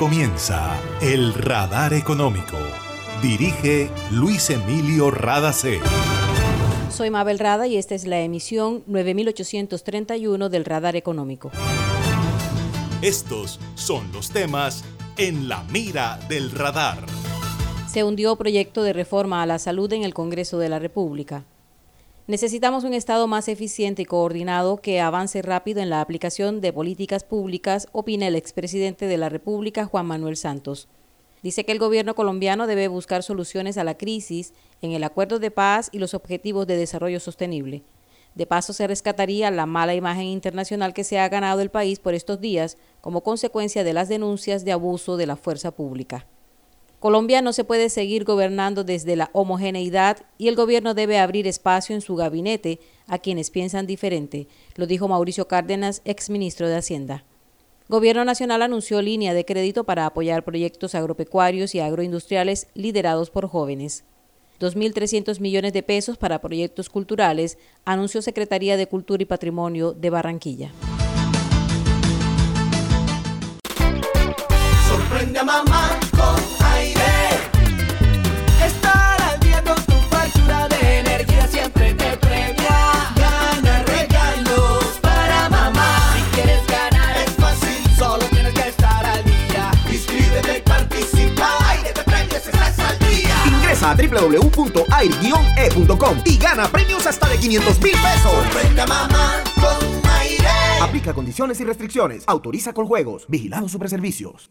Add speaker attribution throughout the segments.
Speaker 1: comienza El Radar Económico. Dirige Luis Emilio Radacé.
Speaker 2: Soy Mabel Rada y esta es la emisión 9831 del Radar Económico.
Speaker 1: Estos son los temas en la mira del radar.
Speaker 2: Se hundió proyecto de reforma a la salud en el Congreso de la República. Necesitamos un Estado más eficiente y coordinado que avance rápido en la aplicación de políticas públicas, opina el expresidente de la República, Juan Manuel Santos. Dice que el gobierno colombiano debe buscar soluciones a la crisis en el acuerdo de paz y los objetivos de desarrollo sostenible. De paso, se rescataría la mala imagen internacional que se ha ganado el país por estos días como consecuencia de las denuncias de abuso de la fuerza pública. Colombia no se puede seguir gobernando desde la homogeneidad y el gobierno debe abrir espacio en su gabinete a quienes piensan diferente, lo dijo Mauricio Cárdenas, exministro de Hacienda. Gobierno Nacional anunció línea de crédito para apoyar proyectos agropecuarios y agroindustriales liderados por jóvenes. 2.300 millones de pesos para proyectos culturales, anunció Secretaría de Cultura y Patrimonio de Barranquilla.
Speaker 3: Sorprende a mamá
Speaker 4: Ingresa a www.air-e.com y gana premios hasta de 500 mil pesos.
Speaker 3: Mamá con aire.
Speaker 4: Aplica condiciones y restricciones. Autoriza con juegos. Vigilado Superservicios.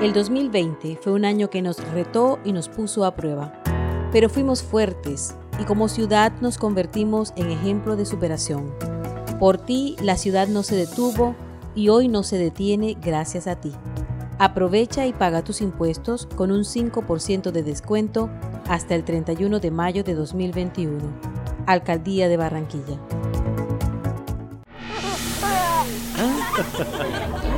Speaker 2: El 2020 fue un año que nos retó y nos puso a prueba, pero fuimos fuertes y como ciudad nos convertimos en ejemplo de superación. Por ti la ciudad no se detuvo y hoy no se detiene gracias a ti. Aprovecha y paga tus impuestos con un 5% de descuento hasta el 31 de mayo de 2021. Alcaldía de Barranquilla.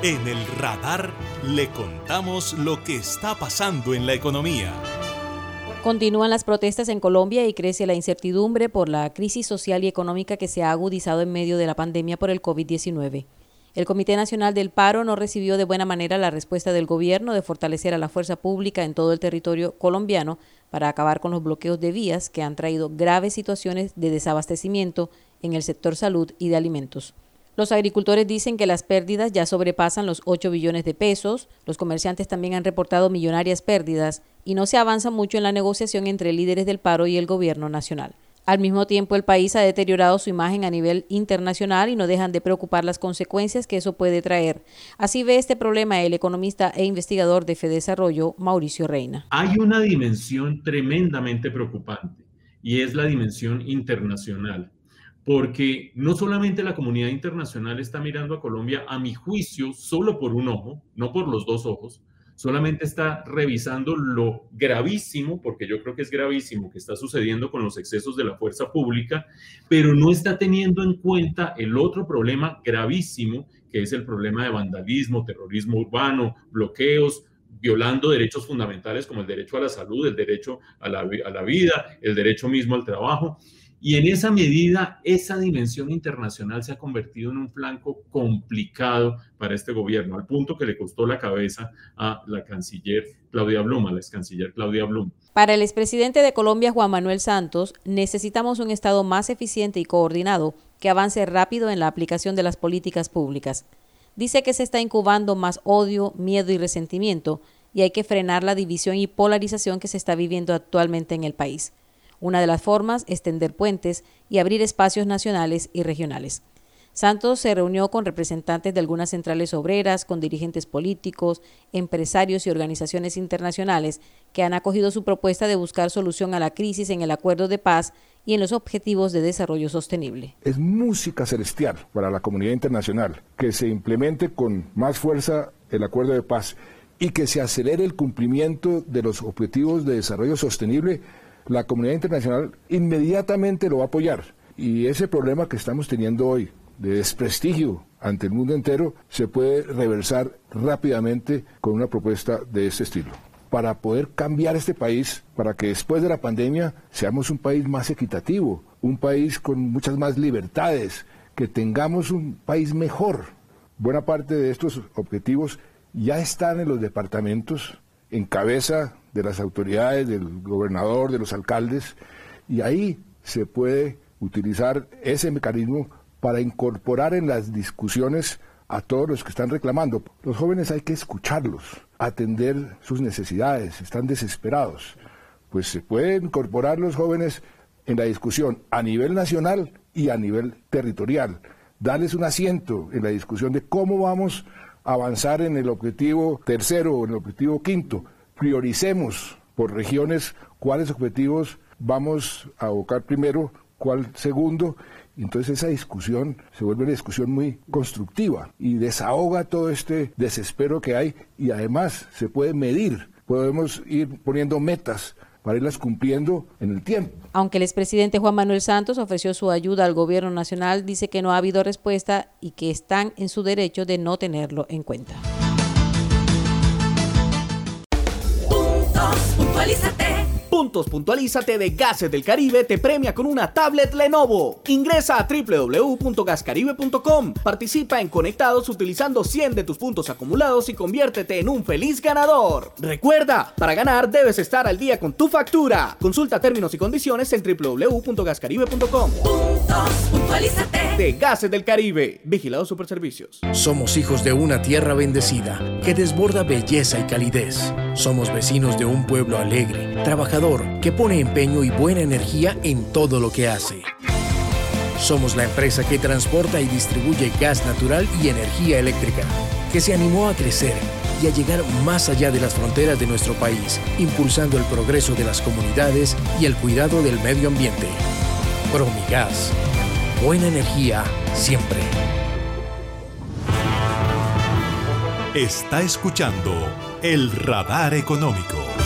Speaker 1: En el radar le contamos lo que está pasando en la economía.
Speaker 2: Continúan las protestas en Colombia y crece la incertidumbre por la crisis social y económica que se ha agudizado en medio de la pandemia por el COVID-19. El Comité Nacional del Paro no recibió de buena manera la respuesta del gobierno de fortalecer a la fuerza pública en todo el territorio colombiano para acabar con los bloqueos de vías que han traído graves situaciones de desabastecimiento en el sector salud y de alimentos. Los agricultores dicen que las pérdidas ya sobrepasan los 8 billones de pesos, los comerciantes también han reportado millonarias pérdidas y no se avanza mucho en la negociación entre líderes del paro y el gobierno nacional. Al mismo tiempo, el país ha deteriorado su imagen a nivel internacional y no dejan de preocupar las consecuencias que eso puede traer. Así ve este problema el economista e investigador de Fedesarrollo, Mauricio Reina.
Speaker 5: Hay una dimensión tremendamente preocupante y es la dimensión internacional porque no solamente la comunidad internacional está mirando a Colombia, a mi juicio, solo por un ojo, no por los dos ojos, solamente está revisando lo gravísimo, porque yo creo que es gravísimo que está sucediendo con los excesos de la fuerza pública, pero no está teniendo en cuenta el otro problema gravísimo, que es el problema de vandalismo, terrorismo urbano, bloqueos, violando derechos fundamentales como el derecho a la salud, el derecho a la, a la vida, el derecho mismo al trabajo. Y en esa medida, esa dimensión internacional se ha convertido en un flanco complicado para este gobierno, al punto que le costó la cabeza a la canciller Claudia Blum, a la ex canciller Claudia Blum.
Speaker 2: Para el expresidente de Colombia, Juan Manuel Santos, necesitamos un Estado más eficiente y coordinado que avance rápido en la aplicación de las políticas públicas. Dice que se está incubando más odio, miedo y resentimiento y hay que frenar la división y polarización que se está viviendo actualmente en el país. Una de las formas es tender puentes y abrir espacios nacionales y regionales. Santos se reunió con representantes de algunas centrales obreras, con dirigentes políticos, empresarios y organizaciones internacionales que han acogido su propuesta de buscar solución a la crisis en el acuerdo de paz y en los objetivos de desarrollo sostenible.
Speaker 6: Es música celestial para la comunidad internacional que se implemente con más fuerza el acuerdo de paz y que se acelere el cumplimiento de los objetivos de desarrollo sostenible. La comunidad internacional inmediatamente lo va a apoyar. Y ese problema que estamos teniendo hoy de desprestigio ante el mundo entero se puede reversar rápidamente con una propuesta de ese estilo para poder cambiar este país, para que después de la pandemia seamos un país más equitativo, un país con muchas más libertades, que tengamos un país mejor. Buena parte de estos objetivos ya están en los departamentos, en cabeza de las autoridades, del gobernador, de los alcaldes, y ahí se puede utilizar ese mecanismo para incorporar en las discusiones a todos los que están reclamando. Los jóvenes hay que escucharlos, atender sus necesidades, están desesperados. Pues se pueden incorporar los jóvenes en la discusión a nivel nacional y a nivel territorial, darles un asiento en la discusión de cómo vamos a avanzar en el objetivo tercero o en el objetivo quinto. Prioricemos por regiones cuáles objetivos vamos a abocar primero, cuál segundo entonces esa discusión se vuelve una discusión muy constructiva y desahoga todo este desespero que hay y además se puede medir, podemos ir poniendo metas para irlas cumpliendo en el tiempo.
Speaker 2: Aunque el expresidente Juan Manuel Santos ofreció su ayuda al gobierno nacional, dice que no ha habido respuesta y que están en su derecho de no tenerlo en cuenta. Paulista tem.
Speaker 3: Puntos Puntualízate de Gases del Caribe te premia con una tablet Lenovo. Ingresa a www.gascaribe.com. Participa en Conectados utilizando 100 de tus puntos acumulados y conviértete en un feliz ganador. Recuerda, para ganar debes estar al día con tu factura. Consulta términos y condiciones en www.gascaribe.com. Puntos Puntualízate de Gases del Caribe. Vigilado Superservicios.
Speaker 7: Somos hijos de una tierra bendecida que desborda belleza y calidez. Somos vecinos de un pueblo alegre, trabajador que pone empeño y buena energía en todo lo que hace. Somos la empresa que transporta y distribuye gas natural y energía eléctrica, que se animó a crecer y a llegar más allá de las fronteras de nuestro país, impulsando el progreso de las comunidades y el cuidado del medio ambiente. Promigas. Buena energía siempre.
Speaker 1: Está escuchando el radar económico.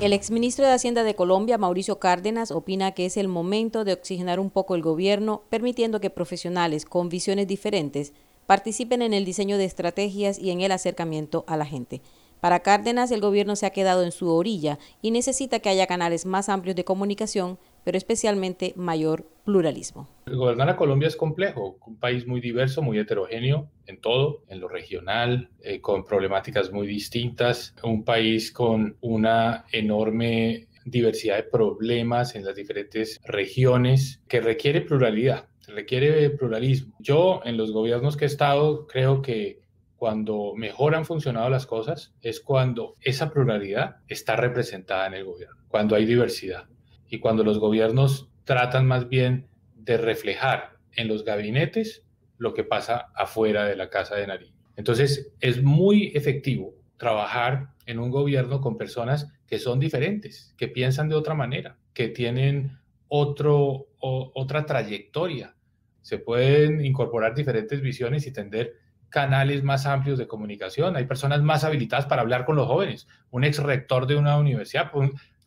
Speaker 2: El exministro de Hacienda de Colombia, Mauricio Cárdenas, opina que es el momento de oxigenar un poco el gobierno, permitiendo que profesionales con visiones diferentes participen en el diseño de estrategias y en el acercamiento a la gente. Para Cárdenas, el gobierno se ha quedado en su orilla y necesita que haya canales más amplios de comunicación, pero especialmente mayor pluralismo.
Speaker 8: Gobernar a Colombia es complejo, un país muy diverso, muy heterogéneo en todo, en lo regional, eh, con problemáticas muy distintas, un país con una enorme diversidad de problemas en las diferentes regiones que requiere pluralidad, requiere pluralismo. Yo en los gobiernos que he estado creo que cuando mejor han funcionado las cosas es cuando esa pluralidad está representada en el gobierno, cuando hay diversidad y cuando los gobiernos tratan más bien de reflejar en los gabinetes lo que pasa afuera de la Casa de Nariño. Entonces, es muy efectivo trabajar en un gobierno con personas que son diferentes, que piensan de otra manera, que tienen otro, otra trayectoria. Se pueden incorporar diferentes visiones y tender canales más amplios de comunicación, hay personas más habilitadas para hablar con los jóvenes, un ex rector de una universidad,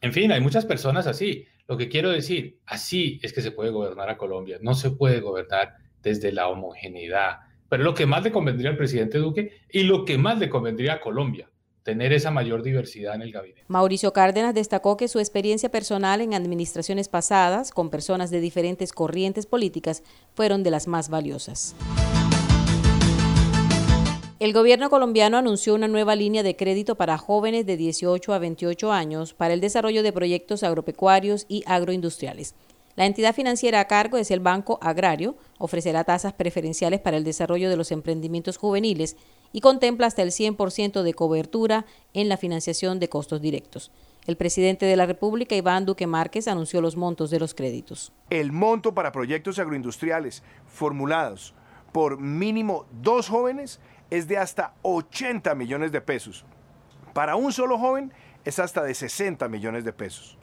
Speaker 8: en fin, hay muchas personas así. Lo que quiero decir, así es que se puede gobernar a Colombia, no se puede gobernar desde la homogeneidad, pero lo que más le convendría al presidente Duque y lo que más le convendría a Colombia, tener esa mayor diversidad en el gabinete.
Speaker 2: Mauricio Cárdenas destacó que su experiencia personal en administraciones pasadas con personas de diferentes corrientes políticas fueron de las más valiosas. El gobierno colombiano anunció una nueva línea de crédito para jóvenes de 18 a 28 años para el desarrollo de proyectos agropecuarios y agroindustriales. La entidad financiera a cargo es el Banco Agrario, ofrecerá tasas preferenciales para el desarrollo de los emprendimientos juveniles y contempla hasta el 100% de cobertura en la financiación de costos directos. El presidente de la República, Iván Duque Márquez, anunció los montos de los créditos.
Speaker 6: El monto para proyectos agroindustriales formulados por mínimo dos jóvenes es de hasta 80 millones de pesos. Para un solo joven es hasta de 60 millones de pesos.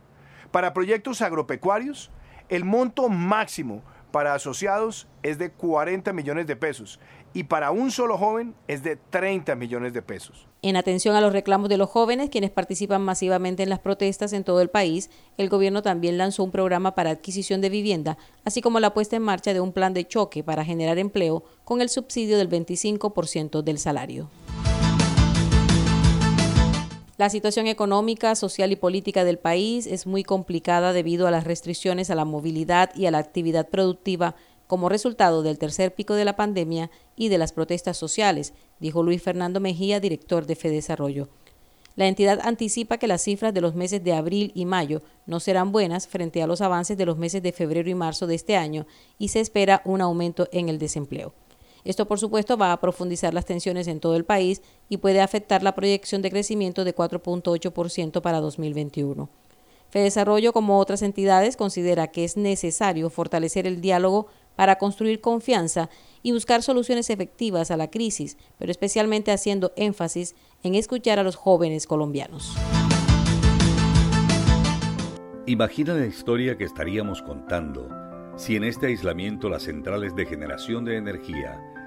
Speaker 6: Para proyectos agropecuarios, el monto máximo para asociados es de 40 millones de pesos y para un solo joven es de 30 millones de pesos.
Speaker 2: En atención a los reclamos de los jóvenes, quienes participan masivamente en las protestas en todo el país, el gobierno también lanzó un programa para adquisición de vivienda, así como la puesta en marcha de un plan de choque para generar empleo con el subsidio del 25% del salario. La situación económica, social y política del país es muy complicada debido a las restricciones a la movilidad y a la actividad productiva como resultado del tercer pico de la pandemia y de las protestas sociales, dijo Luis Fernando Mejía, director de FEDesarrollo. La entidad anticipa que las cifras de los meses de abril y mayo no serán buenas frente a los avances de los meses de febrero y marzo de este año y se espera un aumento en el desempleo. Esto, por supuesto, va a profundizar las tensiones en todo el país y puede afectar la proyección de crecimiento de 4.8% para 2021. Fedesarrollo, como otras entidades, considera que es necesario fortalecer el diálogo para construir confianza y buscar soluciones efectivas a la crisis, pero especialmente haciendo énfasis en escuchar a los jóvenes colombianos.
Speaker 9: Imagina la historia que estaríamos contando si en este aislamiento las centrales de generación de energía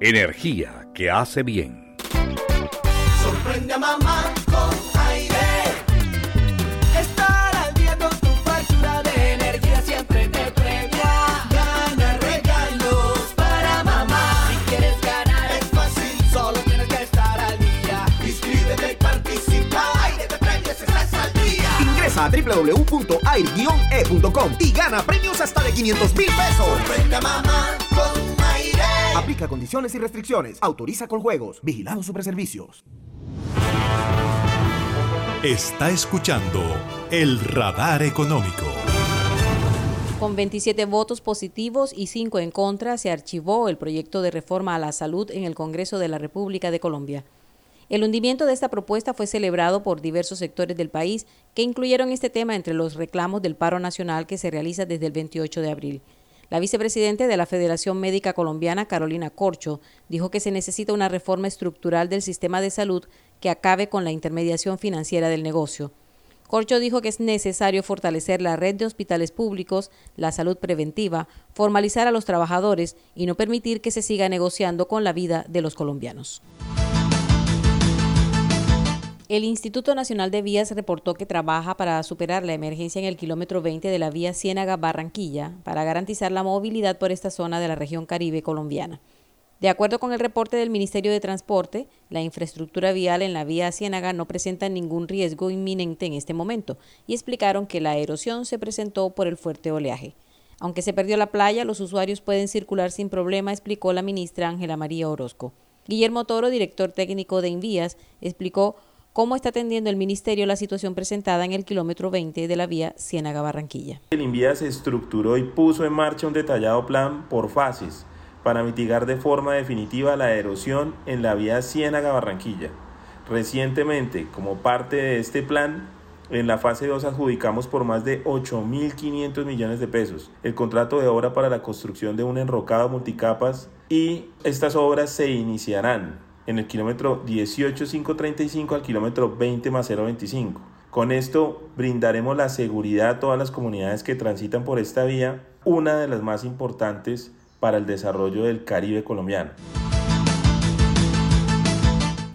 Speaker 9: energía que hace bien.
Speaker 3: Sorprende a mamá con aire. Estar al día con tu factura de energía siempre te premia. Gana regalos para mamá. Si quieres ganar es fácil, solo tienes que estar al día. Inscríbete y participa. Aire de premios estás al día.
Speaker 4: Ingresa a www.air-e.com y gana premios hasta de 500 mil pesos.
Speaker 3: Sorprende a mamá con aire.
Speaker 4: Aplica condiciones y restricciones. Autoriza con juegos. Vigilado Superservicios.
Speaker 1: Está escuchando el radar económico.
Speaker 2: Con 27 votos positivos y 5 en contra, se archivó el proyecto de reforma a la salud en el Congreso de la República de Colombia. El hundimiento de esta propuesta fue celebrado por diversos sectores del país que incluyeron este tema entre los reclamos del paro nacional que se realiza desde el 28 de abril. La vicepresidente de la Federación Médica Colombiana, Carolina Corcho, dijo que se necesita una reforma estructural del sistema de salud que acabe con la intermediación financiera del negocio. Corcho dijo que es necesario fortalecer la red de hospitales públicos, la salud preventiva, formalizar a los trabajadores y no permitir que se siga negociando con la vida de los colombianos. El Instituto Nacional de Vías reportó que trabaja para superar la emergencia en el kilómetro 20 de la vía Ciénaga-Barranquilla para garantizar la movilidad por esta zona de la región caribe colombiana. De acuerdo con el reporte del Ministerio de Transporte, la infraestructura vial en la vía Ciénaga no presenta ningún riesgo inminente en este momento y explicaron que la erosión se presentó por el fuerte oleaje. Aunque se perdió la playa, los usuarios pueden circular sin problema, explicó la ministra Ángela María Orozco. Guillermo Toro, director técnico de Invías, explicó cómo está atendiendo el Ministerio la situación presentada en el kilómetro 20 de la vía Ciénaga-Barranquilla.
Speaker 10: El Invías se estructuró y puso en marcha un detallado plan por fases para mitigar de forma definitiva la erosión en la vía Ciénaga-Barranquilla. Recientemente, como parte de este plan, en la fase 2 adjudicamos por más de 8.500 millones de pesos el contrato de obra para la construcción de un enrocado multicapas y estas obras se iniciarán en el kilómetro 18535 al kilómetro 20 más 025. Con esto brindaremos la seguridad a todas las comunidades que transitan por esta vía, una de las más importantes para el desarrollo del Caribe colombiano.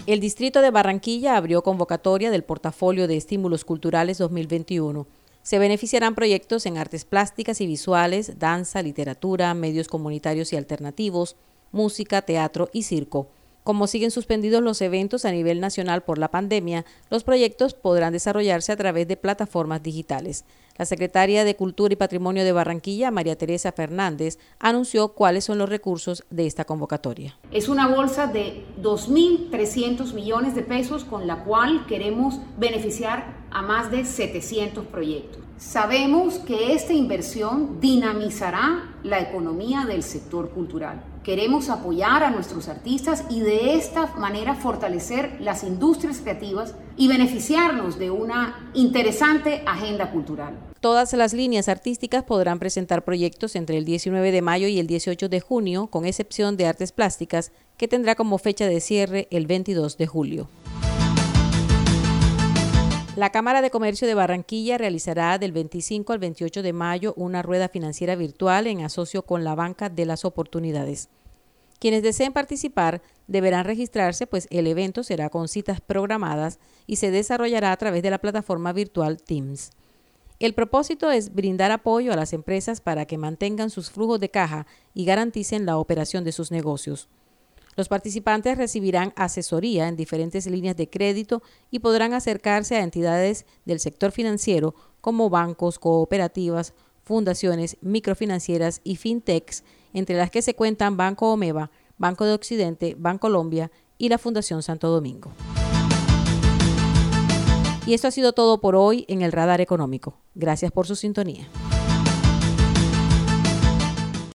Speaker 2: El distrito de Barranquilla abrió convocatoria del portafolio de estímulos culturales 2021. Se beneficiarán proyectos en artes plásticas y visuales, danza, literatura, medios comunitarios y alternativos, música, teatro y circo. Como siguen suspendidos los eventos a nivel nacional por la pandemia, los proyectos podrán desarrollarse a través de plataformas digitales. La secretaria de Cultura y Patrimonio de Barranquilla, María Teresa Fernández, anunció cuáles son los recursos de esta convocatoria.
Speaker 11: Es una bolsa de 2.300 millones de pesos con la cual queremos beneficiar a más de 700 proyectos. Sabemos que esta inversión dinamizará la economía del sector cultural. Queremos apoyar a nuestros artistas y de esta manera fortalecer las industrias creativas y beneficiarnos de una interesante agenda cultural.
Speaker 2: Todas las líneas artísticas podrán presentar proyectos entre el 19 de mayo y el 18 de junio, con excepción de artes plásticas, que tendrá como fecha de cierre el 22 de julio. La Cámara de Comercio de Barranquilla realizará del 25 al 28 de mayo una rueda financiera virtual en asocio con la Banca de las Oportunidades. Quienes deseen participar deberán registrarse, pues el evento será con citas programadas y se desarrollará a través de la plataforma virtual Teams. El propósito es brindar apoyo a las empresas para que mantengan sus flujos de caja y garanticen la operación de sus negocios. Los participantes recibirán asesoría en diferentes líneas de crédito y podrán acercarse a entidades del sector financiero como bancos, cooperativas, fundaciones, microfinancieras y fintechs, entre las que se cuentan Banco Omeva, Banco de Occidente, Bancolombia y la Fundación Santo Domingo. Y esto ha sido todo por hoy en el Radar Económico. Gracias por su sintonía.